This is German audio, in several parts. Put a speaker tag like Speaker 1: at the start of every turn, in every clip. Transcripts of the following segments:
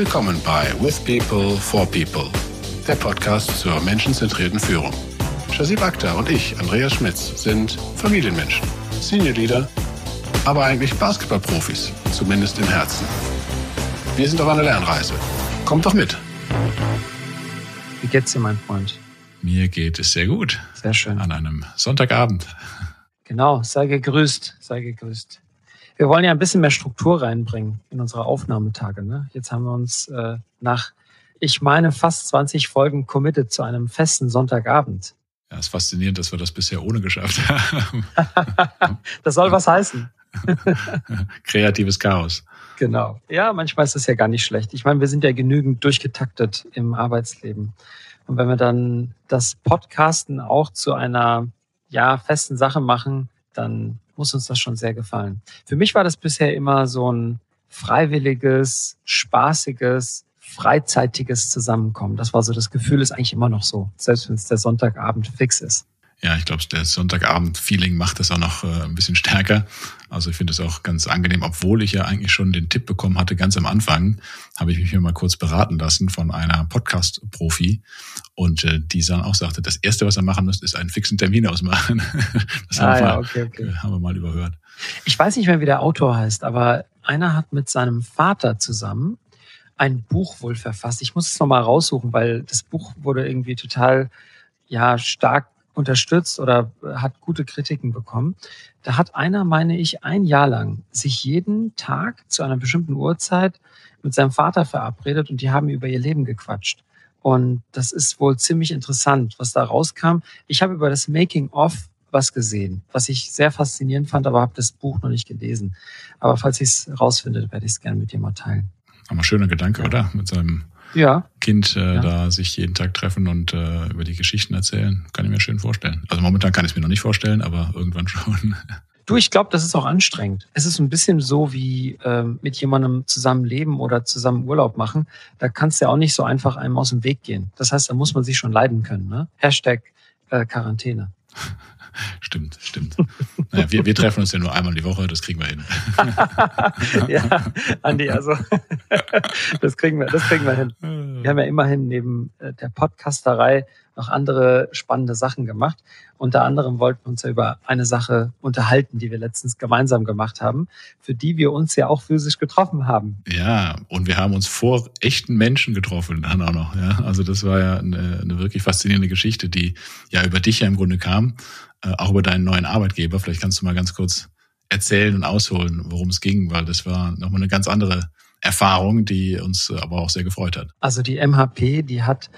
Speaker 1: Willkommen bei With People for People, der Podcast zur menschenzentrierten Führung. Shazib Akhtar und ich, Andreas Schmitz, sind Familienmenschen, Senior Leader, aber eigentlich Basketballprofis, zumindest im Herzen. Wir sind auf einer Lernreise. Kommt doch mit.
Speaker 2: Wie geht's dir, mein Freund?
Speaker 3: Mir geht es sehr gut.
Speaker 2: Sehr schön.
Speaker 3: An einem Sonntagabend.
Speaker 2: Genau, sei gegrüßt, sei gegrüßt. Wir wollen ja ein bisschen mehr Struktur reinbringen in unsere Aufnahmetage. Ne? Jetzt haben wir uns äh, nach, ich meine, fast 20 Folgen committed zu einem festen Sonntagabend.
Speaker 3: Ja, es ist faszinierend, dass wir das bisher ohne geschafft haben.
Speaker 2: das soll was heißen.
Speaker 3: Kreatives Chaos.
Speaker 2: Genau. Ja, manchmal ist das ja gar nicht schlecht. Ich meine, wir sind ja genügend durchgetaktet im Arbeitsleben. Und wenn wir dann das Podcasten auch zu einer ja, festen Sache machen, dann muss uns das schon sehr gefallen. Für mich war das bisher immer so ein freiwilliges, spaßiges, freizeitiges Zusammenkommen. Das war so das Gefühl, ist eigentlich immer noch so, selbst wenn es der Sonntagabend fix ist.
Speaker 3: Ja, ich glaube, der Sonntagabend-Feeling macht das auch noch äh, ein bisschen stärker. Also ich finde es auch ganz angenehm, obwohl ich ja eigentlich schon den Tipp bekommen hatte, ganz am Anfang, habe ich mich hier mal kurz beraten lassen von einer Podcast-Profi. Und äh, die dann auch sagte, das Erste, was er machen müsst, ist einen fixen Termin ausmachen. das
Speaker 2: ah,
Speaker 3: haben, wir
Speaker 2: ja,
Speaker 3: mal,
Speaker 2: okay, okay.
Speaker 3: äh, haben wir mal überhört.
Speaker 2: Ich weiß nicht mehr, wie der Autor heißt, aber einer hat mit seinem Vater zusammen ein Buch wohl verfasst. Ich muss es nochmal raussuchen, weil das Buch wurde irgendwie total ja stark unterstützt oder hat gute Kritiken bekommen. Da hat einer, meine ich, ein Jahr lang sich jeden Tag zu einer bestimmten Uhrzeit mit seinem Vater verabredet und die haben über ihr Leben gequatscht. Und das ist wohl ziemlich interessant, was da rauskam. Ich habe über das Making of was gesehen, was ich sehr faszinierend fand, aber habe das Buch noch nicht gelesen. Aber falls ich es rausfinde, werde ich es gerne mit dir mal teilen.
Speaker 3: Aber schöner Gedanke, ja. oder? Mit seinem
Speaker 2: ja.
Speaker 3: Kind äh,
Speaker 2: Ja.
Speaker 3: da sich jeden Tag treffen und äh, über die Geschichten erzählen. Kann ich mir schön vorstellen. Also momentan kann ich es mir noch nicht vorstellen, aber irgendwann schon.
Speaker 2: Du, ich glaube, das ist auch anstrengend. Es ist ein bisschen so wie ähm, mit jemandem zusammen leben oder zusammen Urlaub machen. Da kannst du ja auch nicht so einfach einem aus dem Weg gehen. Das heißt, da muss man sich schon leiden können. Ne? Hashtag äh, Quarantäne.
Speaker 3: Stimmt, stimmt. Naja, wir, wir treffen uns ja nur einmal die Woche, das kriegen wir hin.
Speaker 2: ja, Andi, also das kriegen wir, das kriegen wir hin. Wir haben ja immerhin neben äh, der Podcasterei noch andere spannende Sachen gemacht. Unter anderem wollten wir uns ja über eine Sache unterhalten, die wir letztens gemeinsam gemacht haben, für die wir uns ja auch physisch getroffen haben.
Speaker 3: Ja, und wir haben uns vor echten Menschen getroffen dann auch noch. Ja, also das war ja eine, eine wirklich faszinierende Geschichte, die ja über dich ja im Grunde kam, äh, auch über deinen neuen Arbeitgeber. Vielleicht kannst du mal ganz kurz erzählen und ausholen, worum es ging, weil das war nochmal eine ganz andere Erfahrung, die uns aber auch sehr gefreut hat.
Speaker 2: Also die MHP, die hat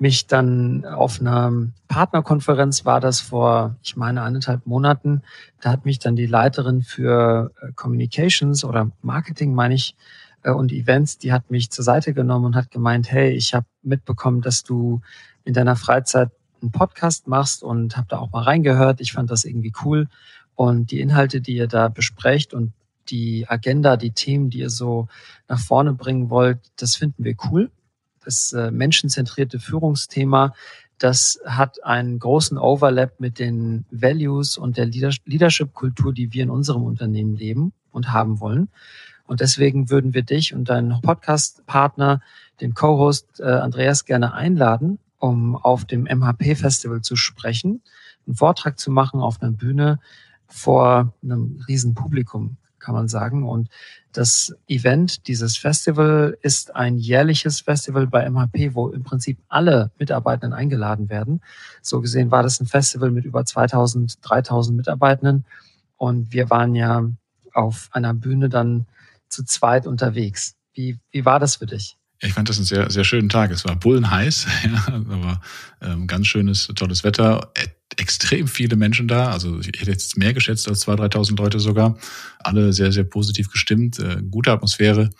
Speaker 2: mich dann auf einer Partnerkonferenz war das vor, ich meine, eineinhalb Monaten. Da hat mich dann die Leiterin für äh, Communications oder Marketing, meine ich, äh, und Events, die hat mich zur Seite genommen und hat gemeint, hey, ich habe mitbekommen, dass du in deiner Freizeit einen Podcast machst und habe da auch mal reingehört. Ich fand das irgendwie cool. Und die Inhalte, die ihr da besprecht und die Agenda, die Themen, die ihr so nach vorne bringen wollt, das finden wir cool das äh, menschenzentrierte Führungsthema, das hat einen großen Overlap mit den Values und der Leadership-Kultur, die wir in unserem Unternehmen leben und haben wollen. Und deswegen würden wir dich und deinen Podcast-Partner, den Co-Host äh, Andreas, gerne einladen, um auf dem MHP-Festival zu sprechen, einen Vortrag zu machen auf einer Bühne vor einem riesen Publikum, kann man sagen. Und das Event, dieses Festival ist ein jährliches Festival bei MHP, wo im Prinzip alle Mitarbeitenden eingeladen werden. So gesehen war das ein Festival mit über 2000, 3000 Mitarbeitenden. Und wir waren ja auf einer Bühne dann zu zweit unterwegs. Wie, wie war das für dich?
Speaker 3: Ich fand das einen sehr, sehr schönen Tag. Es war bullenheiß, ja, aber ähm, ganz schönes, tolles Wetter. Extrem viele Menschen da. Also ich hätte jetzt mehr geschätzt als 2.000, 3.000 Leute sogar. Alle sehr, sehr positiv gestimmt. Äh, gute Atmosphäre.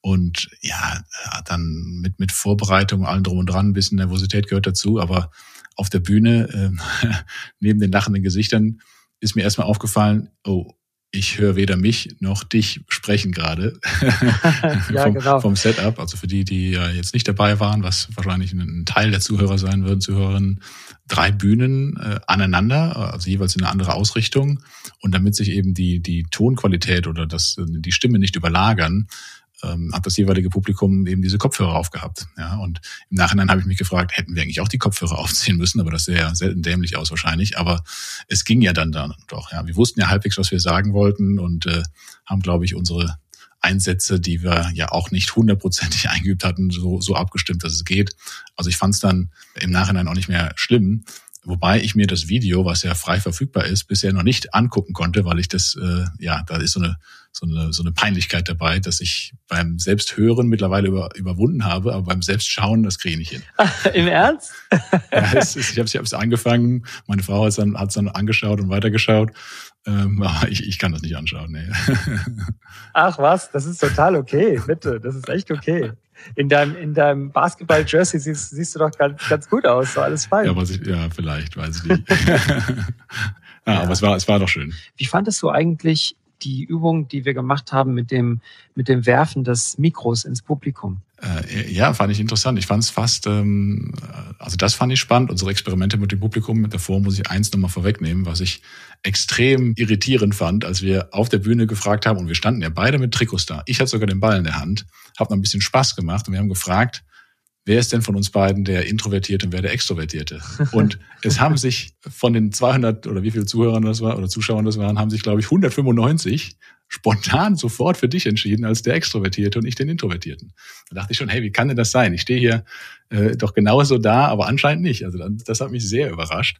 Speaker 3: Und ja, dann mit, mit Vorbereitung, allen drum und dran, ein bisschen Nervosität gehört dazu. Aber auf der Bühne, äh, neben den lachenden Gesichtern, ist mir erstmal aufgefallen, oh, ich höre weder mich noch dich sprechen gerade
Speaker 2: ja,
Speaker 3: vom,
Speaker 2: genau.
Speaker 3: vom Setup. Also für die, die ja jetzt nicht dabei waren, was wahrscheinlich ein Teil der Zuhörer sein würden, Zuhörerinnen, drei Bühnen äh, aneinander, also jeweils in eine andere Ausrichtung. Und damit sich eben die, die Tonqualität oder das, die Stimme nicht überlagern, ähm, hat das jeweilige Publikum eben diese Kopfhörer aufgehabt. Ja, und im Nachhinein habe ich mich gefragt, hätten wir eigentlich auch die Kopfhörer aufziehen müssen, aber das sähe ja selten dämlich aus wahrscheinlich. Aber es ging ja dann dann doch. Ja, wir wussten ja halbwegs, was wir sagen wollten und äh, haben, glaube ich, unsere Einsätze, die wir ja auch nicht hundertprozentig eingeübt hatten, so, so abgestimmt, dass es geht. Also ich fand es dann im Nachhinein auch nicht mehr schlimm. Wobei ich mir das Video, was ja frei verfügbar ist, bisher noch nicht angucken konnte, weil ich das, äh, ja, da ist so eine, so eine, so eine Peinlichkeit dabei, dass ich beim Selbsthören mittlerweile über, überwunden habe, aber beim Selbstschauen, das kriege ich nicht hin.
Speaker 2: Im Ernst?
Speaker 3: ja, es ist, ich habe es angefangen, meine Frau hat es dann, hat's dann angeschaut und weitergeschaut ähm, aber ich, ich kann das nicht anschauen. Nee.
Speaker 2: Ach was, das ist total okay, bitte. Das ist echt okay. In deinem, in deinem Basketball-Jersey siehst, siehst du doch ganz, ganz gut aus, so alles fein.
Speaker 3: Ja, ich, ja, vielleicht, weiß ich nicht. ja, ja, aber es war, es war doch schön.
Speaker 2: Wie fandest du eigentlich die Übung, die wir gemacht haben mit dem, mit dem Werfen des Mikros ins Publikum?
Speaker 3: Äh, ja, fand ich interessant. Ich fand es fast, ähm, also das fand ich spannend. Unsere Experimente mit dem Publikum. Davor muss ich eins nochmal vorwegnehmen, was ich extrem irritierend fand, als wir auf der Bühne gefragt haben, und wir standen ja beide mit Trikots da. Ich hatte sogar den Ball in der Hand, habe noch ein bisschen Spaß gemacht und wir haben gefragt, wer ist denn von uns beiden der Introvertierte und wer der Extrovertierte? Und es haben sich von den 200 oder wie viele Zuhörern das war oder Zuschauern das waren, haben sich, glaube ich, 195 spontan sofort für dich entschieden als der Extrovertierte und ich den Introvertierten. Da dachte ich schon, hey, wie kann denn das sein? Ich stehe hier äh, doch genauso da, aber anscheinend nicht. Also das hat mich sehr überrascht.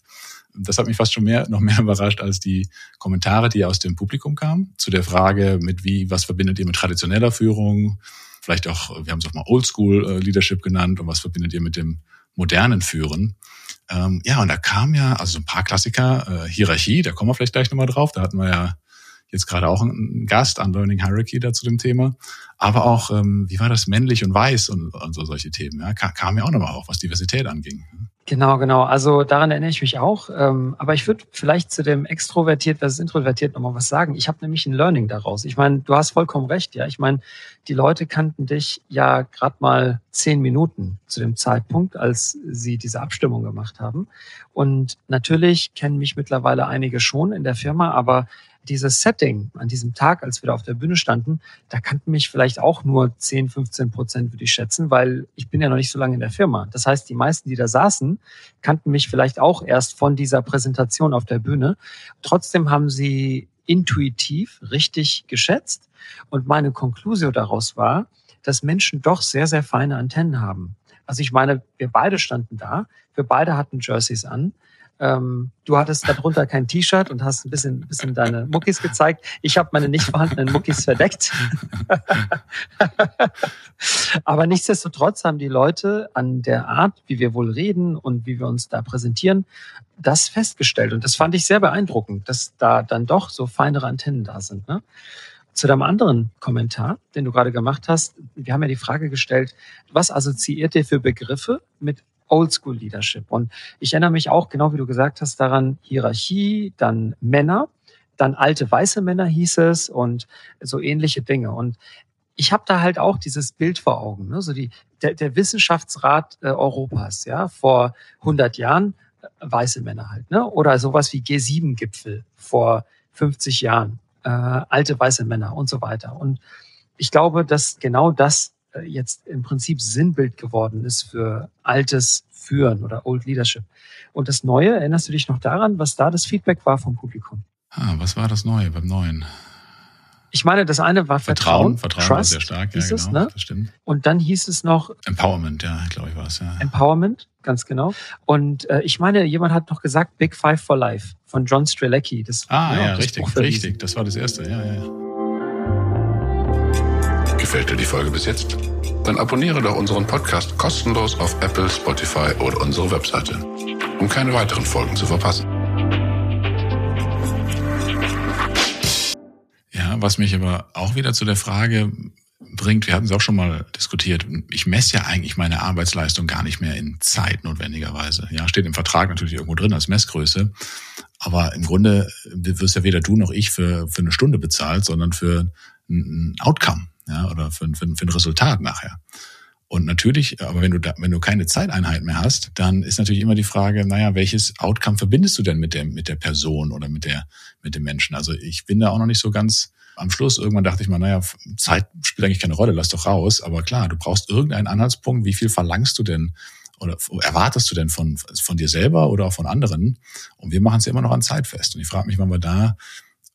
Speaker 3: Das hat mich fast schon mehr, noch mehr überrascht als die Kommentare, die aus dem Publikum kamen, zu der Frage mit wie, was verbindet ihr mit traditioneller Führung? Vielleicht auch, wir haben es auch mal Oldschool äh, Leadership genannt und was verbindet ihr mit dem modernen Führen? Ähm, ja, und da kam ja, also ein paar Klassiker, äh, Hierarchie, da kommen wir vielleicht gleich nochmal drauf. Da hatten wir ja jetzt gerade auch einen Gast an Learning Hierarchy da zu dem Thema. Aber auch, ähm, wie war das, männlich und weiß und, und so solche Themen, ja, kam ja auch nochmal auf, was Diversität anging.
Speaker 2: Genau, genau. Also daran erinnere ich mich auch. Ähm, aber ich würde vielleicht zu dem extrovertiert versus introvertiert nochmal was sagen. Ich habe nämlich ein Learning daraus. Ich meine, du hast vollkommen recht, ja. Ich meine, die Leute kannten dich ja gerade mal zehn Minuten zu dem Zeitpunkt, als sie diese Abstimmung gemacht haben. Und natürlich kennen mich mittlerweile einige schon in der Firma, aber dieses Setting an diesem Tag, als wir da auf der Bühne standen, da kannten mich vielleicht auch nur 10, 15 Prozent, würde ich schätzen, weil ich bin ja noch nicht so lange in der Firma. Das heißt, die meisten, die da saßen, kannten mich vielleicht auch erst von dieser Präsentation auf der Bühne. Trotzdem haben sie intuitiv richtig geschätzt. Und meine Konklusion daraus war, dass Menschen doch sehr, sehr feine Antennen haben. Also ich meine, wir beide standen da, wir beide hatten Jerseys an. Ähm, du hattest darunter kein T-Shirt und hast ein bisschen, bisschen deine Muckis gezeigt. Ich habe meine nicht vorhandenen Muckis verdeckt. Aber nichtsdestotrotz haben die Leute an der Art, wie wir wohl reden und wie wir uns da präsentieren, das festgestellt. Und das fand ich sehr beeindruckend, dass da dann doch so feinere Antennen da sind. Ne? Zu deinem anderen Kommentar, den du gerade gemacht hast, wir haben ja die Frage gestellt, was assoziiert ihr für Begriffe mit Oldschool Leadership. Und ich erinnere mich auch, genau wie du gesagt hast, daran Hierarchie, dann Männer, dann alte weiße Männer hieß es und so ähnliche Dinge. Und ich habe da halt auch dieses Bild vor Augen, ne? so die, der, der Wissenschaftsrat äh, Europas, ja, vor 100 Jahren äh, weiße Männer halt, ne? oder sowas wie G7-Gipfel vor 50 Jahren, äh, alte weiße Männer und so weiter. Und ich glaube, dass genau das jetzt im Prinzip Sinnbild geworden ist für altes Führen oder Old Leadership. Und das Neue, erinnerst du dich noch daran, was da das Feedback war vom Publikum?
Speaker 3: Ah, was war das Neue beim Neuen?
Speaker 2: Ich meine, das eine war Vertrauen.
Speaker 3: Vertrauen, Vertrauen Trust, war sehr stark, ja, genau,
Speaker 2: es, ne?
Speaker 3: das stimmt.
Speaker 2: Und dann hieß es noch
Speaker 3: Empowerment, ja, glaube ich war es, ja.
Speaker 2: Empowerment, ganz genau. Und äh, ich meine, jemand hat noch gesagt Big Five for Life von John Strelecki.
Speaker 3: Das, ah, ja, ja richtig, richtig, das war das erste, ja, ja.
Speaker 1: Gefällt dir die Folge bis jetzt? Dann abonniere doch unseren Podcast kostenlos auf Apple, Spotify oder unsere Webseite, um keine weiteren Folgen zu verpassen.
Speaker 3: Ja, was mich aber auch wieder zu der Frage bringt, wir hatten es auch schon mal diskutiert, ich messe ja eigentlich meine Arbeitsleistung gar nicht mehr in Zeit notwendigerweise. Ja, steht im Vertrag natürlich irgendwo drin als Messgröße. Aber im Grunde wirst ja weder du noch ich für, für eine Stunde bezahlt, sondern für ein Outcome ja, oder für, für, für ein Resultat nachher. Und natürlich, aber wenn du da, wenn du keine Zeiteinheit mehr hast, dann ist natürlich immer die Frage, naja, welches Outcome verbindest du denn mit der, mit der Person oder mit der, mit dem Menschen? Also ich bin da auch noch nicht so ganz am Schluss irgendwann dachte ich mal, naja, Zeit spielt eigentlich keine Rolle, lass doch raus. Aber klar, du brauchst irgendeinen Anhaltspunkt. Wie viel verlangst du denn oder erwartest du denn von, von dir selber oder auch von anderen? Und wir machen es immer noch an Zeit fest. Und ich frage mich, wann wir da,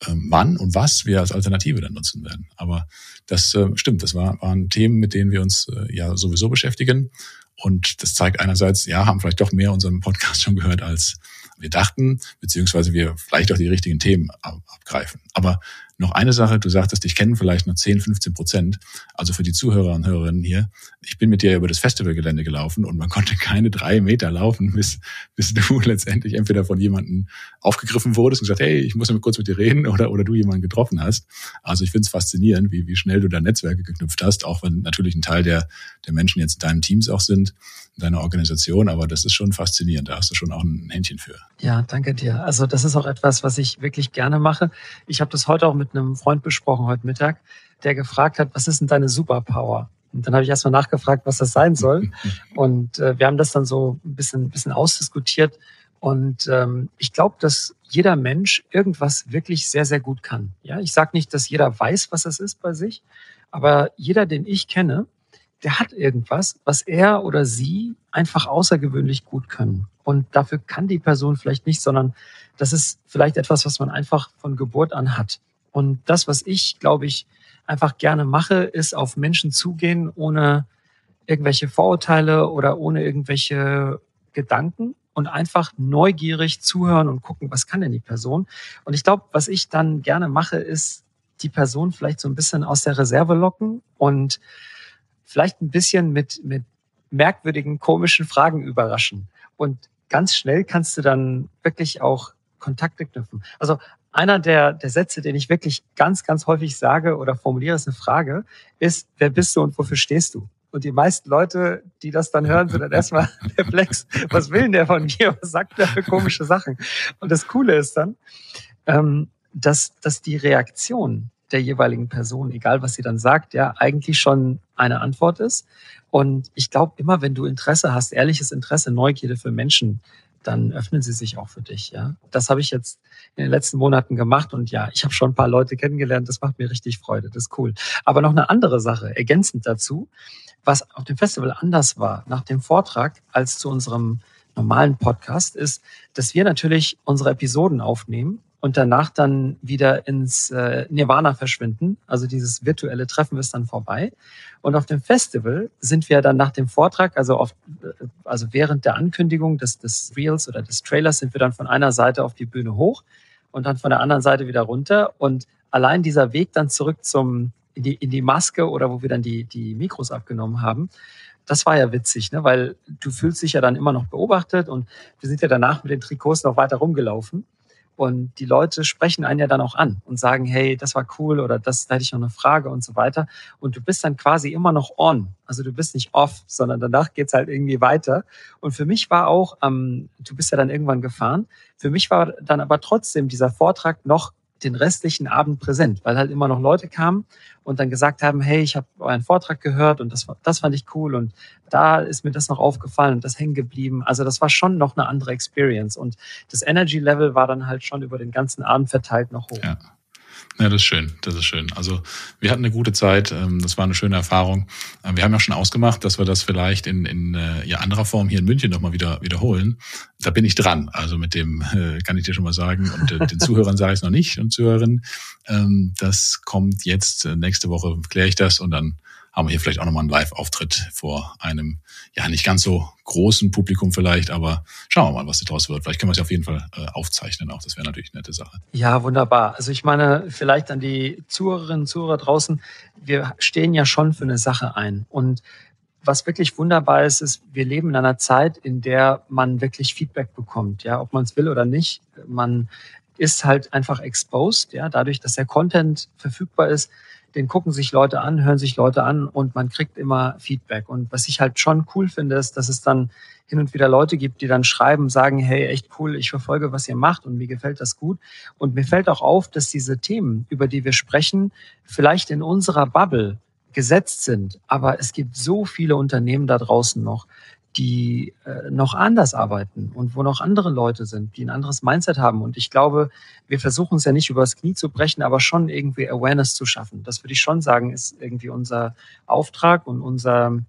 Speaker 3: wann und was wir als Alternative dann nutzen werden. Aber das äh, stimmt, das war, waren Themen, mit denen wir uns äh, ja sowieso beschäftigen. Und das zeigt einerseits, ja, haben vielleicht doch mehr unseren Podcast schon gehört, als wir dachten, beziehungsweise wir vielleicht auch die richtigen Themen abgreifen. Aber noch eine Sache, du sagtest, ich kenne vielleicht nur 10, 15 Prozent. Also für die Zuhörer und Hörerinnen hier, ich bin mit dir über das Festivalgelände gelaufen und man konnte keine drei Meter laufen, bis, bis du letztendlich entweder von jemandem aufgegriffen wurdest und gesagt, hey, ich muss kurz mit dir reden oder, oder du jemanden getroffen hast. Also ich finde es faszinierend, wie, wie schnell du da Netzwerke geknüpft hast, auch wenn natürlich ein Teil der, der Menschen jetzt in deinen Teams auch sind, in deiner Organisation, aber das ist schon faszinierend. Da hast du schon auch ein Händchen für.
Speaker 2: Ja, danke dir. Also das ist auch etwas, was ich wirklich gerne mache. Ich habe das heute auch mit mit einem Freund besprochen heute Mittag, der gefragt hat, was ist denn deine Superpower? Und dann habe ich erstmal nachgefragt, was das sein soll. Und äh, wir haben das dann so ein bisschen, ein bisschen ausdiskutiert. Und ähm, ich glaube, dass jeder Mensch irgendwas wirklich sehr, sehr gut kann. Ja, ich sage nicht, dass jeder weiß, was das ist bei sich, aber jeder, den ich kenne, der hat irgendwas, was er oder sie einfach außergewöhnlich gut können. Und dafür kann die Person vielleicht nicht, sondern das ist vielleicht etwas, was man einfach von Geburt an hat. Und das, was ich, glaube ich, einfach gerne mache, ist auf Menschen zugehen, ohne irgendwelche Vorurteile oder ohne irgendwelche Gedanken und einfach neugierig zuhören und gucken, was kann denn die Person. Und ich glaube, was ich dann gerne mache, ist die Person vielleicht so ein bisschen aus der Reserve locken und vielleicht ein bisschen mit, mit merkwürdigen, komischen Fragen überraschen. Und ganz schnell kannst du dann wirklich auch Kontakte knüpfen. Also einer der, der Sätze, den ich wirklich ganz, ganz häufig sage oder formuliere, ist eine Frage, ist, wer bist du und wofür stehst du? Und die meisten Leute, die das dann hören, sind dann erstmal perplex. Was will denn der von mir? Was sagt der für komische Sachen? Und das Coole ist dann, ähm, dass, dass die Reaktion der jeweiligen Person, egal was sie dann sagt, ja, eigentlich schon eine Antwort ist. Und ich glaube, immer wenn du Interesse hast, ehrliches Interesse, Neugierde für Menschen, dann öffnen sie sich auch für dich. Ja, das habe ich jetzt in den letzten Monaten gemacht und ja, ich habe schon ein paar Leute kennengelernt. Das macht mir richtig Freude. Das ist cool. Aber noch eine andere Sache ergänzend dazu, was auf dem Festival anders war nach dem Vortrag als zu unserem normalen Podcast, ist, dass wir natürlich unsere Episoden aufnehmen und danach dann wieder ins äh, Nirvana verschwinden. Also dieses virtuelle Treffen ist dann vorbei. Und auf dem Festival sind wir dann nach dem Vortrag, also, auf, äh, also während der Ankündigung des, des Reels oder des Trailers, sind wir dann von einer Seite auf die Bühne hoch und dann von der anderen Seite wieder runter. Und allein dieser Weg dann zurück zum, in die, in die Maske oder wo wir dann die, die Mikros abgenommen haben, das war ja witzig, ne? weil du fühlst dich ja dann immer noch beobachtet und wir sind ja danach mit den Trikots noch weiter rumgelaufen. Und die Leute sprechen einen ja dann auch an und sagen, hey, das war cool oder das, da hätte ich noch eine Frage und so weiter. Und du bist dann quasi immer noch on. Also du bist nicht off, sondern danach geht's halt irgendwie weiter. Und für mich war auch, ähm, du bist ja dann irgendwann gefahren, für mich war dann aber trotzdem dieser Vortrag noch den restlichen Abend präsent, weil halt immer noch Leute kamen und dann gesagt haben, hey, ich habe euren Vortrag gehört und das, das fand ich cool und da ist mir das noch aufgefallen und das hängen geblieben. Also das war schon noch eine andere Experience und das Energy Level war dann halt schon über den ganzen Abend verteilt noch hoch.
Speaker 3: Ja. Ja, das ist schön, das ist schön. Also wir hatten eine gute Zeit, ähm, das war eine schöne Erfahrung. Ähm, wir haben ja schon ausgemacht, dass wir das vielleicht in, in äh, ja, anderer Form hier in München nochmal wieder wiederholen. Da bin ich dran. Also mit dem äh, kann ich dir schon mal sagen. Und äh, den Zuhörern sage ich es noch nicht und Zuhörerinnen. Ähm, das kommt jetzt, nächste Woche kläre ich das und dann haben wir hier vielleicht auch nochmal einen Live-Auftritt vor einem, ja, nicht ganz so großen Publikum vielleicht, aber schauen wir mal, was daraus wird. Vielleicht können wir es auf jeden Fall äh, aufzeichnen auch. Das wäre natürlich eine nette Sache.
Speaker 2: Ja, wunderbar. Also ich meine, vielleicht an die Zuhörerinnen und Zuhörer draußen, wir stehen ja schon für eine Sache ein. Und was wirklich wunderbar ist, ist, wir leben in einer Zeit, in der man wirklich Feedback bekommt, ja, ob man es will oder nicht. Man ist halt einfach exposed, ja, dadurch, dass der Content verfügbar ist, den gucken sich Leute an, hören sich Leute an und man kriegt immer Feedback. Und was ich halt schon cool finde, ist, dass es dann hin und wieder Leute gibt, die dann schreiben, sagen, hey, echt cool, ich verfolge, was ihr macht und mir gefällt das gut. Und mir fällt auch auf, dass diese Themen, über die wir sprechen, vielleicht in unserer Bubble gesetzt sind. Aber es gibt so viele Unternehmen da draußen noch, die äh, noch anders arbeiten und wo noch andere Leute sind, die ein anderes Mindset haben. Und ich glaube, wir versuchen es ja nicht übers Knie zu brechen, aber schon irgendwie Awareness zu schaffen. Das würde ich schon sagen, ist irgendwie unser Auftrag und unser,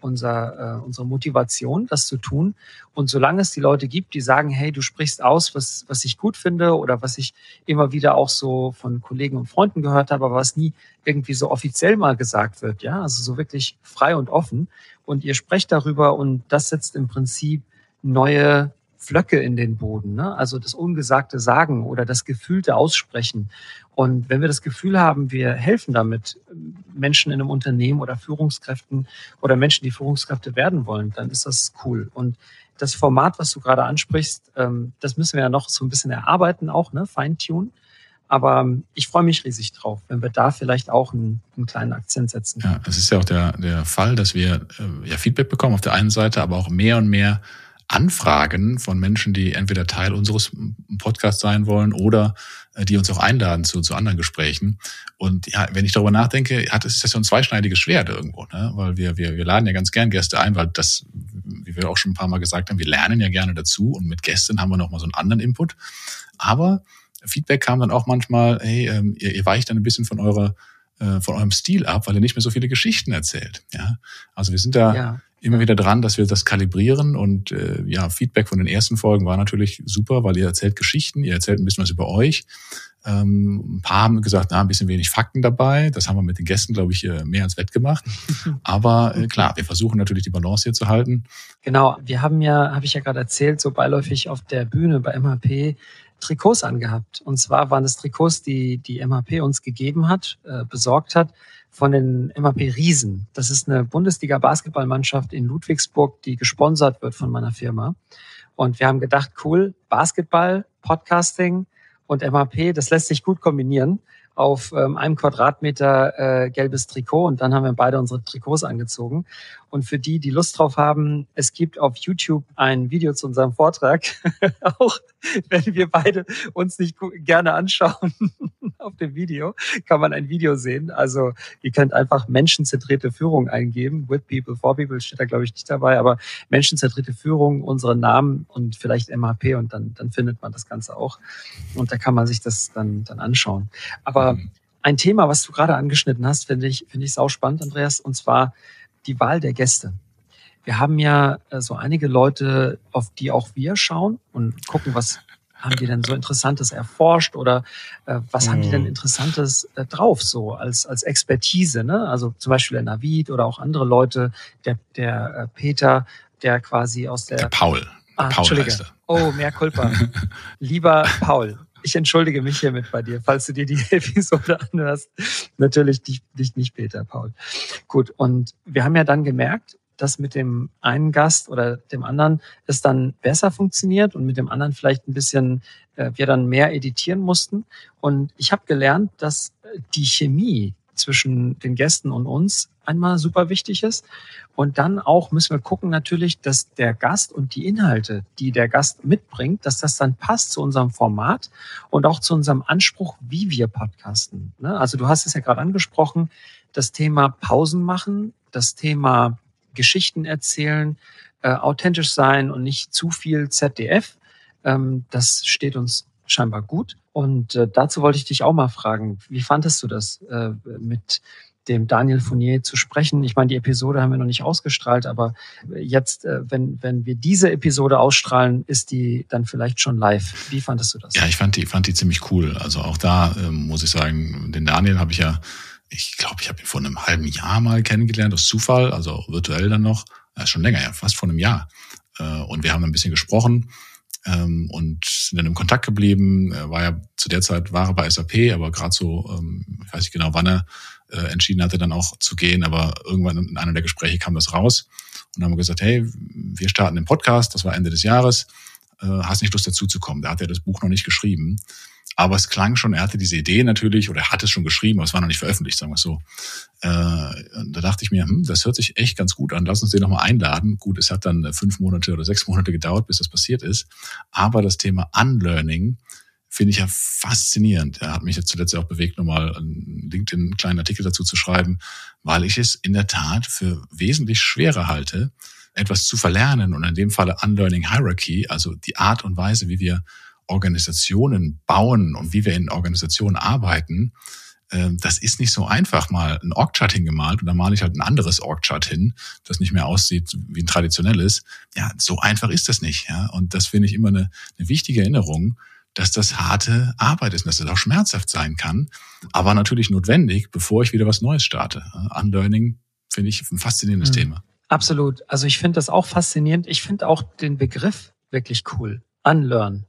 Speaker 2: unser, äh, unsere Motivation, das zu tun. Und solange es die Leute gibt, die sagen, hey, du sprichst aus, was, was ich gut finde oder was ich immer wieder auch so von Kollegen und Freunden gehört habe, aber was nie irgendwie so offiziell mal gesagt wird, ja, also so wirklich frei und offen. Und ihr sprecht darüber und das setzt im Prinzip neue Flöcke in den Boden, ne? also das ungesagte Sagen oder das gefühlte Aussprechen. Und wenn wir das Gefühl haben, wir helfen damit Menschen in einem Unternehmen oder Führungskräften oder Menschen, die Führungskräfte werden wollen, dann ist das cool. Und das Format, was du gerade ansprichst, ähm, das müssen wir ja noch so ein bisschen erarbeiten, auch, ne, feintunen. Aber ähm, ich freue mich riesig drauf, wenn wir da vielleicht auch einen, einen kleinen Akzent setzen.
Speaker 3: Ja, es ist ja auch der, der Fall, dass wir äh, ja Feedback bekommen auf der einen Seite, aber auch mehr und mehr Anfragen von Menschen, die entweder Teil unseres Podcasts sein wollen oder äh, die uns auch einladen zu, zu anderen Gesprächen. Und ja, wenn ich darüber nachdenke, hat ist das so ein zweischneidiges Schwert irgendwo, ne? weil wir, wir, wir laden ja ganz gern Gäste ein, weil das, wie wir auch schon ein paar Mal gesagt haben, wir lernen ja gerne dazu und mit Gästen haben wir nochmal so einen anderen Input. Aber Feedback kam dann auch manchmal, hey, ähm, ihr, ihr weicht dann ein bisschen von eurer äh, von eurem Stil ab, weil ihr nicht mehr so viele Geschichten erzählt. Ja, also wir sind da ja immer wieder dran, dass wir das kalibrieren und äh, ja, Feedback von den ersten Folgen war natürlich super, weil ihr erzählt Geschichten, ihr erzählt ein bisschen was über euch. Ähm, ein paar haben gesagt, na, ein bisschen wenig Fakten dabei. Das haben wir mit den Gästen, glaube ich, äh, mehr als wettgemacht. Aber äh, klar, wir versuchen natürlich die Balance hier zu halten.
Speaker 2: Genau, wir haben ja, habe ich ja gerade erzählt, so beiläufig auf der Bühne bei MHP Trikots angehabt. Und zwar waren es Trikots, die die MHP uns gegeben hat, äh, besorgt hat von den MAP Riesen. Das ist eine Bundesliga-Basketballmannschaft in Ludwigsburg, die gesponsert wird von meiner Firma. Und wir haben gedacht, cool, Basketball, Podcasting und MAP, das lässt sich gut kombinieren auf ähm, einem Quadratmeter äh, gelbes Trikot und dann haben wir beide unsere Trikots angezogen. Und für die, die Lust drauf haben, es gibt auf YouTube ein Video zu unserem Vortrag, auch wenn wir beide uns nicht gerne anschauen auf dem Video, kann man ein Video sehen. Also ihr könnt einfach menschenzentrierte Führung eingeben. With People, for People steht da, glaube ich, nicht dabei, aber menschenzentrierte Führung, unsere Namen und vielleicht MHP und dann, dann findet man das Ganze auch. Und da kann man sich das dann, dann anschauen. Aber mhm. ein Thema, was du gerade angeschnitten hast, finde ich, finde ich sau spannend, Andreas, und zwar die Wahl der Gäste. Wir haben ja äh, so einige Leute, auf die auch wir schauen und gucken, was haben die denn so Interessantes erforscht oder äh, was haben die denn mhm. Interessantes äh, drauf so als als Expertise, ne? Also zum Beispiel der Navid oder auch andere Leute, der der äh, Peter, der quasi aus der,
Speaker 3: der Paul.
Speaker 2: Ah, Paul Entschuldige. Oh, mehr Culpa. Lieber Paul, ich entschuldige mich hiermit bei dir, falls du dir die Episode anhörst. Natürlich nicht, nicht, nicht Peter, Paul. Gut, und wir haben ja dann gemerkt, dass mit dem einen Gast oder dem anderen es dann besser funktioniert und mit dem anderen vielleicht ein bisschen äh, wir dann mehr editieren mussten. Und ich habe gelernt, dass die Chemie zwischen den Gästen und uns einmal super wichtig ist. Und dann auch müssen wir gucken natürlich, dass der Gast und die Inhalte, die der Gast mitbringt, dass das dann passt zu unserem Format und auch zu unserem Anspruch, wie wir podcasten. Ne? Also du hast es ja gerade angesprochen, das Thema Pausen machen, das Thema Geschichten erzählen, äh, authentisch sein und nicht zu viel ZDF. Ähm, das steht uns scheinbar gut. Und äh, dazu wollte ich dich auch mal fragen, wie fandest du das äh, mit dem Daniel Fournier zu sprechen. Ich meine, die Episode haben wir noch nicht ausgestrahlt, aber jetzt, äh, wenn, wenn wir diese Episode ausstrahlen, ist die dann vielleicht schon live. Wie fandest du das?
Speaker 3: Ja, ich fand die, fand die ziemlich cool. Also auch da ähm, muss ich sagen, den Daniel habe ich ja, ich glaube, ich habe ihn vor einem halben Jahr mal kennengelernt, aus Zufall, also virtuell dann noch. Ja, schon länger, ja, fast vor einem Jahr. Äh, und wir haben ein bisschen gesprochen ähm, und sind dann im Kontakt geblieben. Er war ja zu der Zeit war er bei SAP, aber gerade so, ähm, ich weiß nicht genau, wann er äh, entschieden hatte, dann auch zu gehen, aber irgendwann in einer der Gespräche kam das raus und dann haben wir gesagt, hey, wir starten den Podcast, das war Ende des Jahres, äh, hast nicht Lust dazu zu kommen? Da hat er das Buch noch nicht geschrieben. Aber es klang schon, er hatte diese Idee natürlich, oder er hat es schon geschrieben, aber es war noch nicht veröffentlicht, sagen wir es so. Äh, da dachte ich mir, hm, das hört sich echt ganz gut an, lass uns den nochmal einladen. Gut, es hat dann fünf Monate oder sechs Monate gedauert, bis das passiert ist. Aber das Thema Unlearning finde ich ja faszinierend. Er hat mich jetzt zuletzt auch bewegt, nochmal einen LinkedIn einen kleinen Artikel dazu zu schreiben, weil ich es in der Tat für wesentlich schwerer halte, etwas zu verlernen und in dem Falle Unlearning Hierarchy, also die Art und Weise, wie wir Organisationen bauen und wie wir in Organisationen arbeiten, ähm, das ist nicht so einfach, mal ein Org-Chart hingemalt und dann male ich halt ein anderes Org-Chart hin, das nicht mehr aussieht wie ein traditionelles. Ja, so einfach ist das nicht. Ja? Und das finde ich immer eine, eine wichtige Erinnerung, dass das harte Arbeit ist und dass das auch schmerzhaft sein kann, aber natürlich notwendig, bevor ich wieder was Neues starte. Unlearning finde ich ein faszinierendes mhm. Thema.
Speaker 2: Absolut. Also ich finde das auch faszinierend. Ich finde auch den Begriff wirklich cool. Unlearn.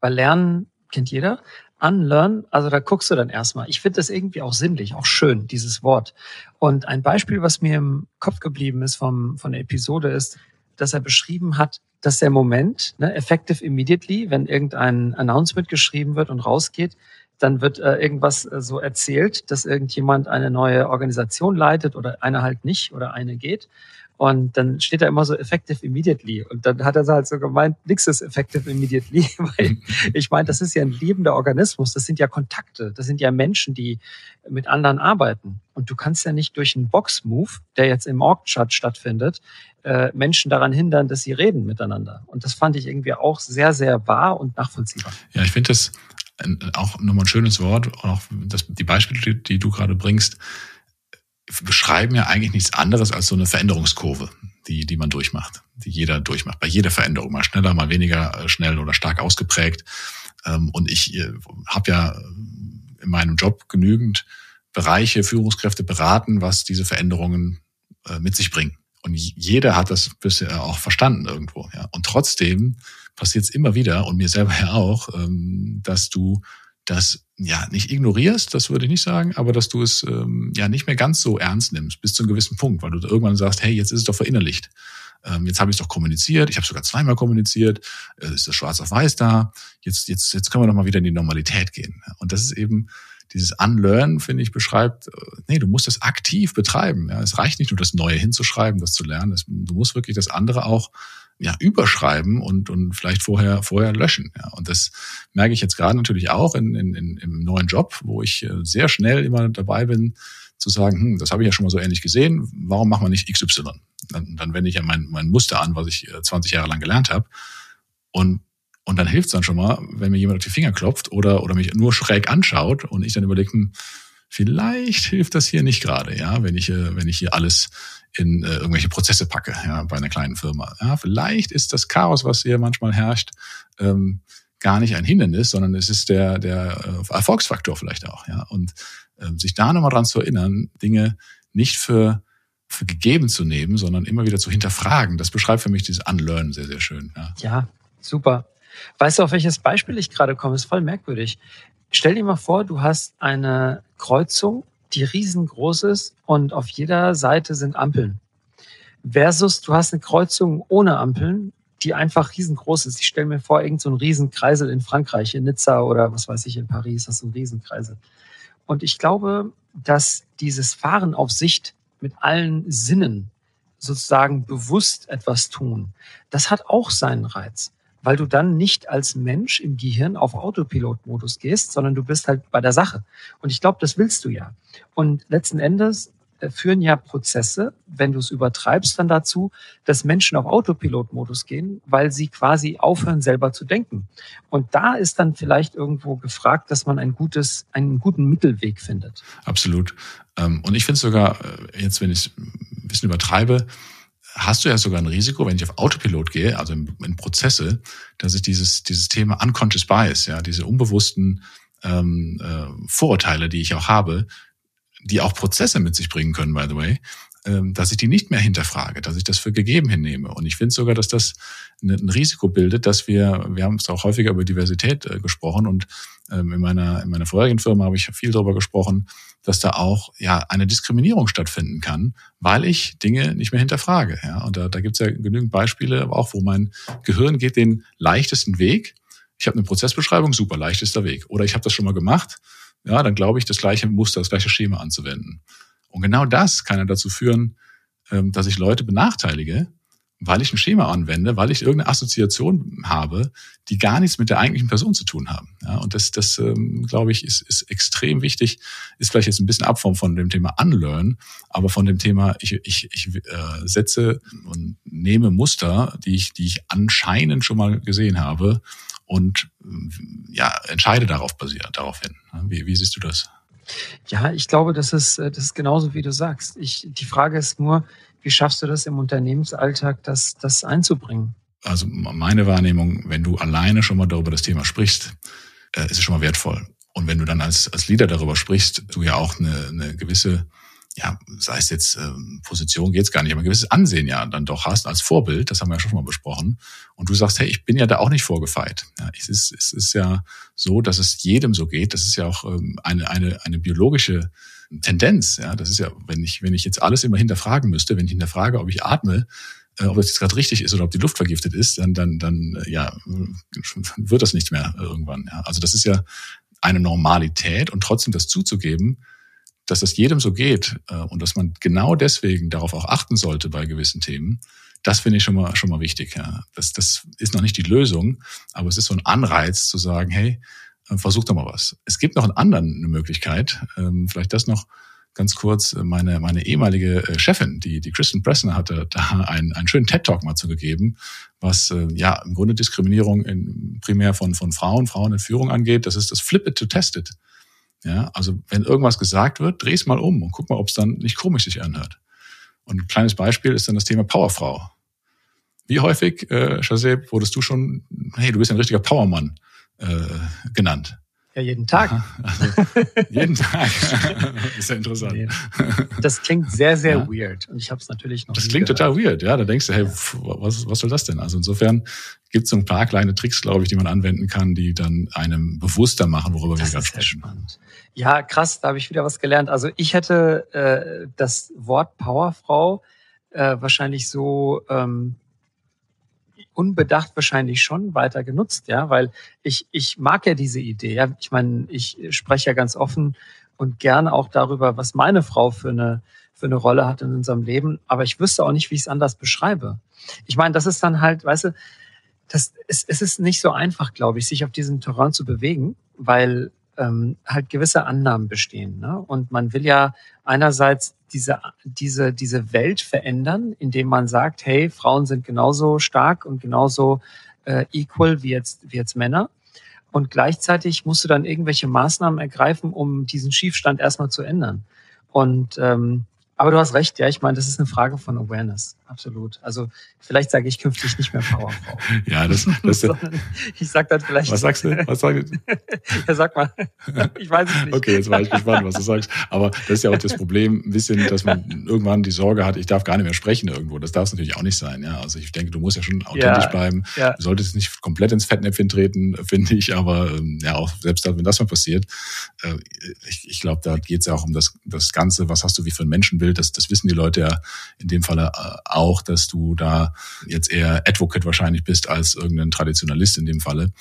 Speaker 2: Weil Lernen kennt jeder. Unlearn, also da guckst du dann erstmal. Ich finde das irgendwie auch sinnlich, auch schön, dieses Wort. Und ein Beispiel, was mir im Kopf geblieben ist vom, von der Episode, ist, dass er beschrieben hat, dass der Moment, ne, effective immediately, wenn irgendein Announcement geschrieben wird und rausgeht, dann wird äh, irgendwas äh, so erzählt, dass irgendjemand eine neue Organisation leitet oder eine halt nicht oder eine geht. Und dann steht da immer so effective immediately. Und dann hat er halt so gemeint, nix ist effective immediately, weil ich meine, das ist ja ein lebender Organismus. Das sind ja Kontakte. Das sind ja Menschen, die mit anderen arbeiten. Und du kannst ja nicht durch einen Box-Move, der jetzt im Org-Chat stattfindet, äh, Menschen daran hindern, dass sie reden miteinander. Und das fand ich irgendwie auch sehr, sehr wahr und nachvollziehbar.
Speaker 3: Ja, ich finde das auch nochmal ein schönes Wort. Auch das, die Beispiele, die du gerade bringst, beschreiben ja eigentlich nichts anderes als so eine Veränderungskurve, die, die man durchmacht, die jeder durchmacht. Bei jeder Veränderung, mal schneller, mal weniger äh, schnell oder stark ausgeprägt. Ähm, und ich äh, habe ja in meinem Job genügend Bereiche, Führungskräfte beraten, was diese Veränderungen mit sich bringen. Und jeder hat das bisher auch verstanden irgendwo. Ja. Und trotzdem passiert es immer wieder und mir selber ja auch, ähm, dass du das ja nicht ignorierst, das würde ich nicht sagen, aber dass du es ähm, ja nicht mehr ganz so ernst nimmst bis zu einem gewissen Punkt, weil du irgendwann sagst, hey, jetzt ist es doch verinnerlicht. Ähm, jetzt habe ich es doch kommuniziert, ich habe sogar zweimal kommuniziert, äh, ist das schwarz auf weiß da, jetzt, jetzt, jetzt können wir doch mal wieder in die Normalität gehen. Und das ist eben dieses Unlearn, finde ich, beschreibt, äh, nee, du musst das aktiv betreiben. Ja. Es reicht nicht nur das Neue hinzuschreiben, das zu lernen. Das, du musst wirklich das andere auch ja, überschreiben und, und vielleicht vorher, vorher löschen. Ja. Und das merke ich jetzt gerade natürlich auch in, in, in, im neuen Job, wo ich äh, sehr schnell immer dabei bin, zu sagen, hm, das habe ich ja schon mal so ähnlich gesehen, warum machen wir nicht XY? Dann, dann wende ich ja mein, mein Muster an, was ich 20 äh, Jahre lang gelernt habe. Und, und dann hilft es dann schon mal, wenn mir jemand auf die Finger klopft oder, oder mich nur schräg anschaut und ich dann überlege, hm, vielleicht hilft das hier nicht gerade, ja, wenn ich, wenn ich hier alles in äh, irgendwelche Prozesse packe, ja, bei einer kleinen Firma. Ja, vielleicht ist das Chaos, was hier manchmal herrscht, ähm, gar nicht ein Hindernis, sondern es ist der, der äh, Erfolgsfaktor vielleicht auch, ja. Und ähm, sich da nochmal dran zu erinnern, Dinge nicht für, für gegeben zu nehmen, sondern immer wieder zu hinterfragen. Das beschreibt für mich dieses Unlearn sehr, sehr schön.
Speaker 2: Ja, ja super. Weißt du, auf welches Beispiel ich gerade komme? Ist voll merkwürdig. Stell dir mal vor, du hast eine Kreuzung, die riesengroß ist und auf jeder Seite sind Ampeln. Versus du hast eine Kreuzung ohne Ampeln, die einfach riesengroß ist. Ich stelle mir vor, irgend so ein Riesenkreisel in Frankreich, in Nizza oder was weiß ich, in Paris, hast du einen Riesenkreisel. Und ich glaube, dass dieses Fahren auf Sicht mit allen Sinnen sozusagen bewusst etwas tun, das hat auch seinen Reiz weil du dann nicht als Mensch im Gehirn auf Autopilot-Modus gehst, sondern du bist halt bei der Sache. Und ich glaube, das willst du ja. Und letzten Endes äh, führen ja Prozesse, wenn du es übertreibst, dann dazu, dass Menschen auf Autopilot-Modus gehen, weil sie quasi aufhören, selber zu denken. Und da ist dann vielleicht irgendwo gefragt, dass man ein gutes, einen guten Mittelweg findet.
Speaker 3: Absolut. Ähm, und ich finde sogar, äh, jetzt wenn ich es ein bisschen übertreibe, hast du ja sogar ein Risiko, wenn ich auf Autopilot gehe, also in, in Prozesse, dass ich dieses, dieses Thema Unconscious Bias, ja, diese unbewussten ähm, äh, Vorurteile, die ich auch habe, die auch Prozesse mit sich bringen können, by the way, dass ich die nicht mehr hinterfrage, dass ich das für gegeben hinnehme. Und ich finde sogar, dass das ein Risiko bildet, dass wir, wir haben es auch häufiger über Diversität äh, gesprochen und ähm, in meiner, in meiner vorherigen Firma habe ich viel darüber gesprochen, dass da auch ja eine Diskriminierung stattfinden kann, weil ich Dinge nicht mehr hinterfrage. Ja? Und da, da gibt es ja genügend Beispiele, aber auch wo mein Gehirn geht den leichtesten Weg. Ich habe eine Prozessbeschreibung, super leichtester Weg. Oder ich habe das schon mal gemacht, ja, dann glaube ich, das gleiche Muster, das gleiche Schema anzuwenden. Und genau das kann ja dazu führen, ähm, dass ich Leute benachteilige, weil ich ein Schema anwende, weil ich irgendeine Assoziation habe, die gar nichts mit der eigentlichen Person zu tun haben. Ja, und das, das ähm, glaube ich, ist, ist extrem wichtig. Ist vielleicht jetzt ein bisschen ab von, dem Thema Unlearn, aber von dem Thema, ich, ich, ich äh, setze und nehme Muster, die ich, die ich anscheinend schon mal gesehen habe und ja, entscheide darauf basiert, darauf hin. Wie, wie siehst du das?
Speaker 2: Ja, ich glaube, das ist, das ist genauso, wie du sagst. Ich, die Frage ist nur, wie schaffst du das im Unternehmensalltag, das, das einzubringen?
Speaker 3: Also meine Wahrnehmung, wenn du alleine schon mal darüber das Thema sprichst, äh, ist es schon mal wertvoll. Und wenn du dann als, als Leader darüber sprichst, du ja auch eine, eine gewisse, ja, sei es jetzt ähm, Position, geht's gar nicht, aber ein gewisses Ansehen ja dann doch hast als Vorbild, das haben wir ja schon mal besprochen. Und du sagst, hey, ich bin ja da auch nicht vorgefeit. Ja, es, ist, es ist ja so, dass es jedem so geht. Das ist ja auch ähm, eine, eine, eine biologische Tendenz. Ja, das ist ja, wenn ich, wenn ich jetzt alles immer hinterfragen müsste, wenn ich hinterfrage, ob ich atme, äh, ob das jetzt gerade richtig ist oder ob die Luft vergiftet ist, dann, dann, dann, äh, ja, wird das nicht mehr irgendwann. Ja. Also das ist ja eine Normalität und trotzdem das zuzugeben, dass das jedem so geht äh, und dass man genau deswegen darauf auch achten sollte bei gewissen Themen, das finde ich schon mal schon mal wichtig. Ja. Das, das ist noch nicht die Lösung, aber es ist so ein Anreiz zu sagen, hey, äh, versuch doch mal was. Es gibt noch einen anderen eine Möglichkeit, ähm, vielleicht das noch ganz kurz, meine, meine ehemalige äh, Chefin, die, die Kristen Pressner, hatte da einen, einen schönen TED-Talk mal zugegeben, was äh, ja im Grunde Diskriminierung in, primär von, von Frauen, Frauen in Führung angeht. Das ist das Flip it to test it. Ja, also wenn irgendwas gesagt wird, dreh es mal um und guck mal, ob es dann nicht komisch sich anhört. Und ein kleines Beispiel ist dann das Thema Powerfrau. Wie häufig, äh, Shazeb, wurdest du schon, hey, du bist ein richtiger Powermann äh, genannt.
Speaker 2: Ja, jeden Tag.
Speaker 3: Also, jeden Tag. ist ja interessant. Nee.
Speaker 2: Das klingt sehr, sehr ja. weird. Und ich habe es natürlich noch.
Speaker 3: Das klingt gehört. total weird, ja. Da denkst du, hey, ja. was, was soll das denn? Also insofern gibt es so ein paar kleine Tricks, glaube ich, die man anwenden kann, die dann einem bewusster machen, worüber das wir gerade sprechen. Spannend.
Speaker 2: Ja, krass, da habe ich wieder was gelernt. Also ich hätte äh, das Wort Powerfrau äh, wahrscheinlich so ähm, unbedacht wahrscheinlich schon weiter genutzt, ja, weil ich, ich mag ja diese Idee. Ja. Ich meine, ich spreche ja ganz offen und gerne auch darüber, was meine Frau für eine, für eine Rolle hat in unserem Leben, aber ich wüsste auch nicht, wie ich es anders beschreibe. Ich meine, das ist dann halt, weißt du, das, es, es ist nicht so einfach, glaube ich, sich auf diesem Terrain zu bewegen, weil ähm, halt gewisse Annahmen bestehen. Ne? Und man will ja einerseits diese, diese, diese Welt verändern, indem man sagt, hey, Frauen sind genauso stark und genauso äh, equal wie jetzt, wie jetzt Männer. Und gleichzeitig musst du dann irgendwelche Maßnahmen ergreifen, um diesen Schiefstand erstmal zu ändern. Und ähm, aber du hast recht, ja. Ich meine, das ist eine Frage von Awareness, absolut. Also vielleicht sage ich künftig nicht mehr Powerfrau.
Speaker 3: ja, das, das
Speaker 2: ich sag dann vielleicht.
Speaker 3: Was sagst du? Was sagst du?
Speaker 2: ja, sag mal. Ich weiß es nicht.
Speaker 3: Okay, jetzt war ich gespannt, was du sagst. Aber das ist ja auch das Problem, ein bisschen, dass man irgendwann die Sorge hat, ich darf gar nicht mehr sprechen irgendwo. Das darf es natürlich auch nicht sein. Ja, also ich denke, du musst ja schon authentisch ja, bleiben. Ja. Du solltest nicht komplett ins Fettnäpfchen treten, finde ich. Aber ähm, ja, auch selbst wenn das mal passiert, äh, ich, ich glaube, da geht es ja auch um das, das Ganze. Was hast du wie für ein Menschenbild? Will. Das, das wissen die Leute ja in dem Falle äh, auch, dass du da jetzt eher Advocate wahrscheinlich bist als irgendein Traditionalist in dem Falle.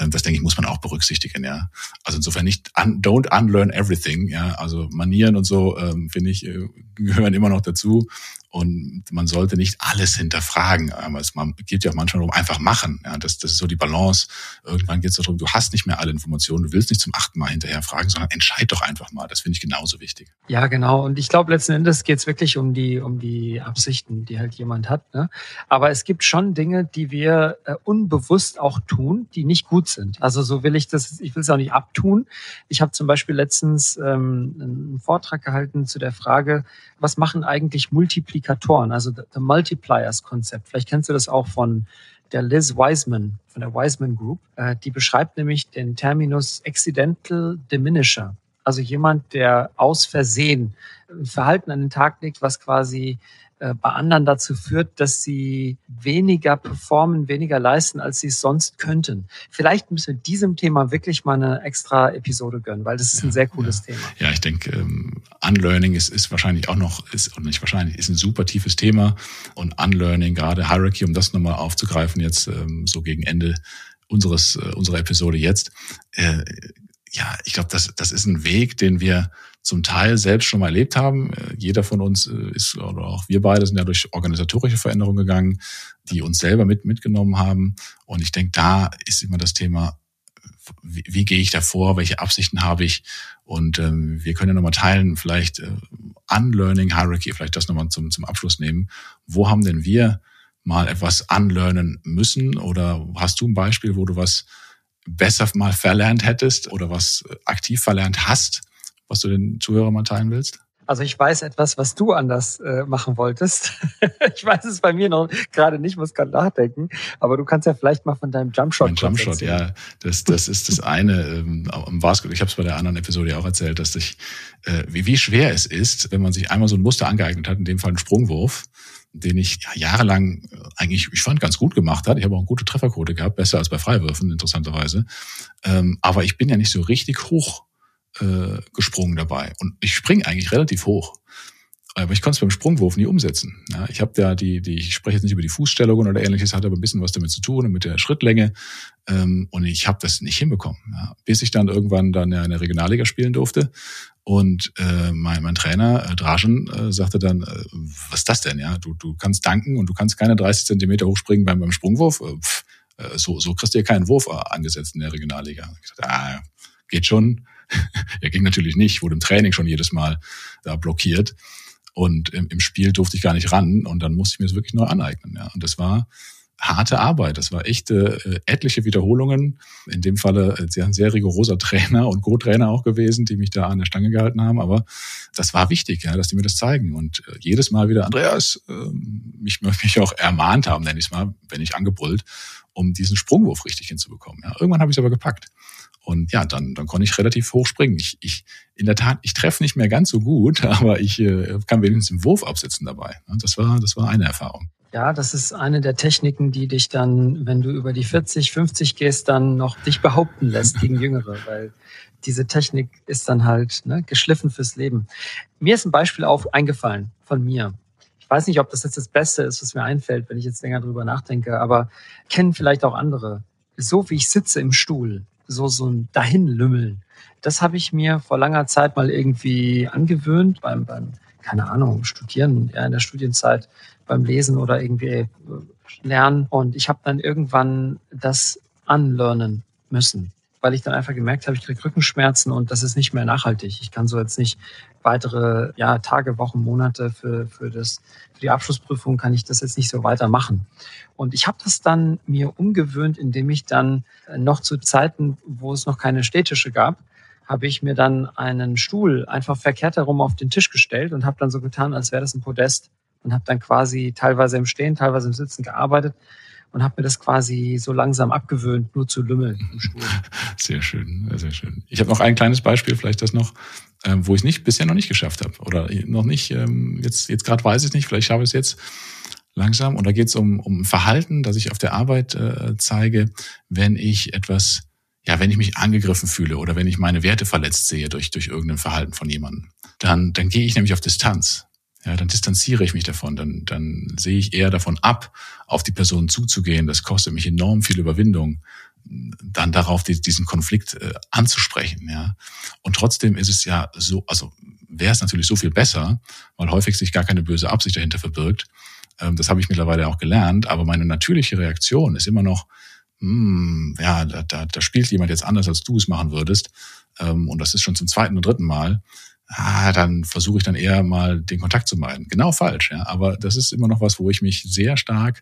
Speaker 3: Ähm, das denke ich, muss man auch berücksichtigen, ja. Also insofern nicht, un, don't unlearn everything, ja. Also Manieren und so, ähm, finde ich, äh, gehören immer noch dazu. Und man sollte nicht alles hinterfragen. Aber es geht ja auch manchmal darum, einfach machen. Ja, das, das ist so die Balance. Irgendwann geht es darum, du hast nicht mehr alle Informationen, du willst nicht zum achten Mal hinterher fragen, sondern entscheid doch einfach mal. Das finde ich genauso wichtig.
Speaker 2: Ja, genau. Und ich glaube, letzten Endes geht es wirklich um die, um die Absichten, die halt jemand hat. Ne? Aber es gibt schon Dinge, die wir äh, unbewusst auch tun, die nicht gut sind. Also so will ich das, ich will es auch nicht abtun. Ich habe zum Beispiel letztens ähm, einen Vortrag gehalten zu der Frage, was machen eigentlich Multiplikatoren, also the Multipliers-Konzept. Vielleicht kennst du das auch von der Liz Wiseman, von der Wiseman Group. Äh, die beschreibt nämlich den Terminus Accidental Diminisher. Also jemand, der aus Versehen Verhalten an den Tag legt, was quasi bei anderen dazu führt, dass sie weniger performen, weniger leisten, als sie es sonst könnten. Vielleicht müssen wir diesem Thema wirklich mal eine extra Episode gönnen, weil das ist ein sehr cooles
Speaker 3: ja.
Speaker 2: Thema.
Speaker 3: Ja, ich denke, ähm, Unlearning ist, ist wahrscheinlich auch noch, ist und nicht wahrscheinlich, ist ein super tiefes Thema. Und Unlearning, gerade Hierarchy, um das nochmal aufzugreifen, jetzt ähm, so gegen Ende unseres, äh, unserer Episode jetzt, äh, ja, ich glaube, das, das ist ein Weg, den wir zum Teil selbst schon mal erlebt haben. Äh, jeder von uns äh, ist, oder auch wir beide sind ja durch organisatorische Veränderungen gegangen, die uns selber mit, mitgenommen haben. Und ich denke, da ist immer das Thema, wie, wie gehe ich davor, welche Absichten habe ich? Und ähm, wir können ja nochmal teilen, vielleicht äh, Unlearning Hierarchy, vielleicht das nochmal zum, zum Abschluss nehmen. Wo haben denn wir mal etwas unlearnen müssen? Oder hast du ein Beispiel, wo du was besser mal verlernt hättest oder was aktiv verlernt hast, was du den Zuhörern mal teilen willst?
Speaker 2: Also ich weiß etwas, was du anders äh, machen wolltest. ich weiß es bei mir noch gerade nicht, muss gerade nachdenken. Aber du kannst ja vielleicht mal von deinem Jumpshot.
Speaker 3: Mein Jumpshot, ja, das, das ist das eine. Ähm, ich habe es bei der anderen Episode auch erzählt, dass ich äh, wie, wie schwer es ist, wenn man sich einmal so ein Muster angeeignet hat, in dem Fall einen Sprungwurf, den ich ja, jahrelang äh, eigentlich, ich fand, ganz gut gemacht hat. Ich habe auch eine gute Trefferquote gehabt, besser als bei Freiwürfen, interessanterweise. Ähm, aber ich bin ja nicht so richtig hoch äh, gesprungen dabei. Und ich springe eigentlich relativ hoch. Aber ich konnte es beim Sprungwurf nie umsetzen. Ja, ich habe da die, die, ich spreche jetzt nicht über die Fußstellungen oder ähnliches, hat aber ein bisschen was damit zu tun und mit der Schrittlänge. Ähm, und ich habe das nicht hinbekommen. Ja, bis ich dann irgendwann dann in der Regionalliga spielen durfte. Und äh, mein, mein Trainer, äh, Draschen, äh, sagte dann, äh, was ist das denn? Ja, du, du kannst danken und du kannst keine 30 Zentimeter hochspringen beim, beim Sprungwurf. Äh, pff, äh, so, so kriegst du ja keinen Wurf äh, angesetzt in der Regionalliga. Ich sagte, ah, geht schon. ja, ging natürlich nicht, wurde im Training schon jedes Mal da blockiert. Und im, im Spiel durfte ich gar nicht ran und dann musste ich mir das wirklich neu aneignen. Ja. Und das war harte Arbeit. Das war echte äh, etliche Wiederholungen. In dem Falle äh, ein sehr rigoroser Trainer und Co-Trainer auch gewesen, die mich da an der Stange gehalten haben. Aber das war wichtig, ja, dass die mir das zeigen. Und äh, jedes Mal wieder Andreas äh, mich, mich auch ermahnt haben, nenne ich es mal, wenn ich angebrüllt, um diesen Sprungwurf richtig hinzubekommen. Ja. Irgendwann habe ich es aber gepackt. Und ja, dann, dann konnte ich relativ hoch springen. Ich, ich, in der Tat, ich treffe nicht mehr ganz so gut, aber ich äh, kann wenigstens den Wurf absetzen dabei. Das war, das war eine Erfahrung.
Speaker 2: Ja, das ist eine der Techniken, die dich dann, wenn du über die 40, 50 gehst, dann noch dich behaupten lässt gegen Jüngere, weil diese Technik ist dann halt ne, geschliffen fürs Leben. Mir ist ein Beispiel auf eingefallen von mir. Ich weiß nicht, ob das jetzt das Beste ist, was mir einfällt, wenn ich jetzt länger drüber nachdenke, aber kennen vielleicht auch andere. So wie ich sitze im Stuhl, so, so ein Dahinlümmeln. Das habe ich mir vor langer Zeit mal irgendwie angewöhnt beim, beim keine Ahnung, Studieren, ja, in der Studienzeit beim Lesen oder irgendwie äh, lernen. Und ich habe dann irgendwann das unlearnen müssen, weil ich dann einfach gemerkt habe, ich kriege Rückenschmerzen und das ist nicht mehr nachhaltig. Ich kann so jetzt nicht weitere ja, Tage, Wochen, Monate für, für, das, für die Abschlussprüfung kann ich das jetzt nicht so weitermachen. Und ich habe das dann mir umgewöhnt, indem ich dann äh, noch zu Zeiten, wo es noch keine städtische gab, habe ich mir dann einen Stuhl einfach verkehrt herum auf den Tisch gestellt und habe dann so getan, als wäre das ein Podest und habe dann quasi teilweise im Stehen, teilweise im Sitzen gearbeitet und habe mir das quasi so langsam abgewöhnt, nur zu lümmeln im Stuhl.
Speaker 3: Sehr schön, sehr schön. Ich habe noch ein kleines Beispiel, vielleicht das noch, ähm, wo ich nicht bisher noch nicht geschafft habe oder noch nicht. Ähm, jetzt jetzt gerade weiß ich nicht, vielleicht schaffe ich es jetzt langsam. Und da geht es um um Verhalten, das ich auf der Arbeit äh, zeige, wenn ich etwas ja, wenn ich mich angegriffen fühle oder wenn ich meine Werte verletzt sehe durch, durch irgendein Verhalten von jemandem, dann, dann gehe ich nämlich auf Distanz ja, dann distanziere ich mich davon, dann, dann sehe ich eher davon ab, auf die Person zuzugehen. Das kostet mich enorm viel Überwindung, dann darauf diesen Konflikt äh, anzusprechen. Ja. Und trotzdem ist es ja so, also wäre es natürlich so viel besser, weil häufig sich gar keine böse Absicht dahinter verbirgt. Ähm, das habe ich mittlerweile auch gelernt, aber meine natürliche Reaktion ist immer noch, hm, ja, da, da, da spielt jemand jetzt anders, als du es machen würdest. Ähm, und das ist schon zum zweiten und dritten Mal ah, dann versuche ich dann eher mal den Kontakt zu meiden. Genau falsch, ja. Aber das ist immer noch was, wo ich mich sehr stark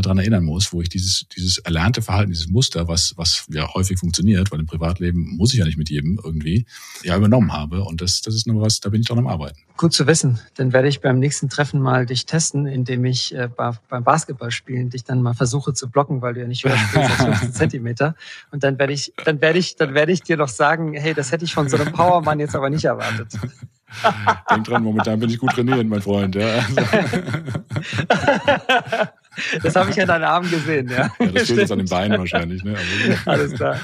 Speaker 3: dran erinnern muss, wo ich dieses, dieses erlernte Verhalten, dieses Muster, was, was ja häufig funktioniert, weil im Privatleben muss ich ja nicht mit jedem irgendwie, ja, übernommen habe. Und das, das ist noch was, da bin ich dran am Arbeiten.
Speaker 2: Gut zu wissen. Dann werde ich beim nächsten Treffen mal dich testen, indem ich äh, beim Basketballspielen dich dann mal versuche zu blocken, weil du ja nicht höher spielst als 15 Zentimeter. Und dann werde ich, dann werde ich, dann werde ich dir doch sagen, hey, das hätte ich von so einem Powermann jetzt aber nicht erwartet.
Speaker 3: Denk dran, momentan bin ich gut trainiert, mein Freund. Ja. Also.
Speaker 2: Das habe ich an deinen Armen gesehen, ja.
Speaker 3: ja das fehlt jetzt an den Beinen wahrscheinlich, ne?
Speaker 2: Alles klar.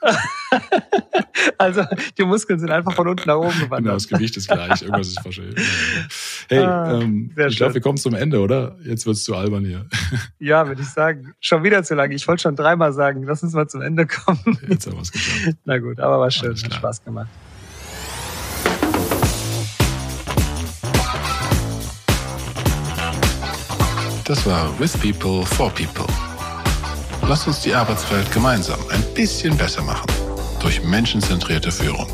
Speaker 2: Also die Muskeln sind einfach von unten nach oben gewandert.
Speaker 3: Genau, das Gewicht ist gleich. Irgendwas ist wahrscheinlich. Hey, ah, ähm, ich glaube, wir kommen zum Ende, oder? Jetzt wird's zu albern hier.
Speaker 2: Ja, würde ich sagen. Schon wieder zu lange. Ich wollte schon dreimal sagen, lass uns mal zum Ende kommen.
Speaker 3: Jetzt haben wir es geschafft.
Speaker 2: Na gut, aber war schön. Hat Spaß gemacht.
Speaker 1: Das war With People for People. Lasst uns die Arbeitswelt gemeinsam ein bisschen besser machen. Durch menschenzentrierte Führung.